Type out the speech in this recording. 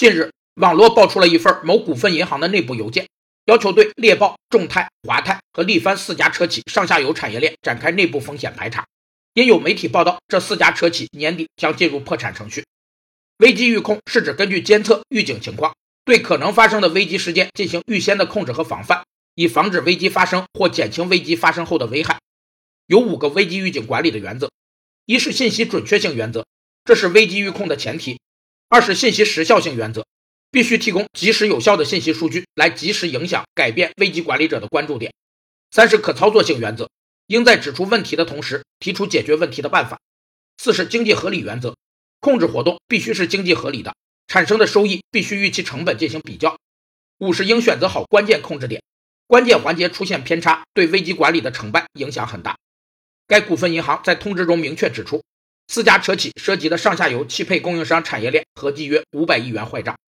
近日，网络爆出了一份某股份银行的内部邮件，要求对猎豹、众泰、华泰和力帆四家车企上下游产业链展开内部风险排查。因有媒体报道，这四家车企年底将进入破产程序。危机预控是指根据监测、预警情况，对可能发生的危机事件进行预先的控制和防范，以防止危机发生或减轻危机发生后的危害。有五个危机预警管理的原则：一是信息准确性原则，这是危机预控的前提。二是信息时效性原则，必须提供及时有效的信息数据来及时影响改变危机管理者的关注点。三是可操作性原则，应在指出问题的同时提出解决问题的办法。四是经济合理原则，控制活动必须是经济合理的，产生的收益必须与其成本进行比较。五是应选择好关键控制点，关键环节出现偏差，对危机管理的成败影响很大。该股份银行在通知中明确指出。四家车企涉及的上下游汽配供应商产业链合计约五百亿元坏账。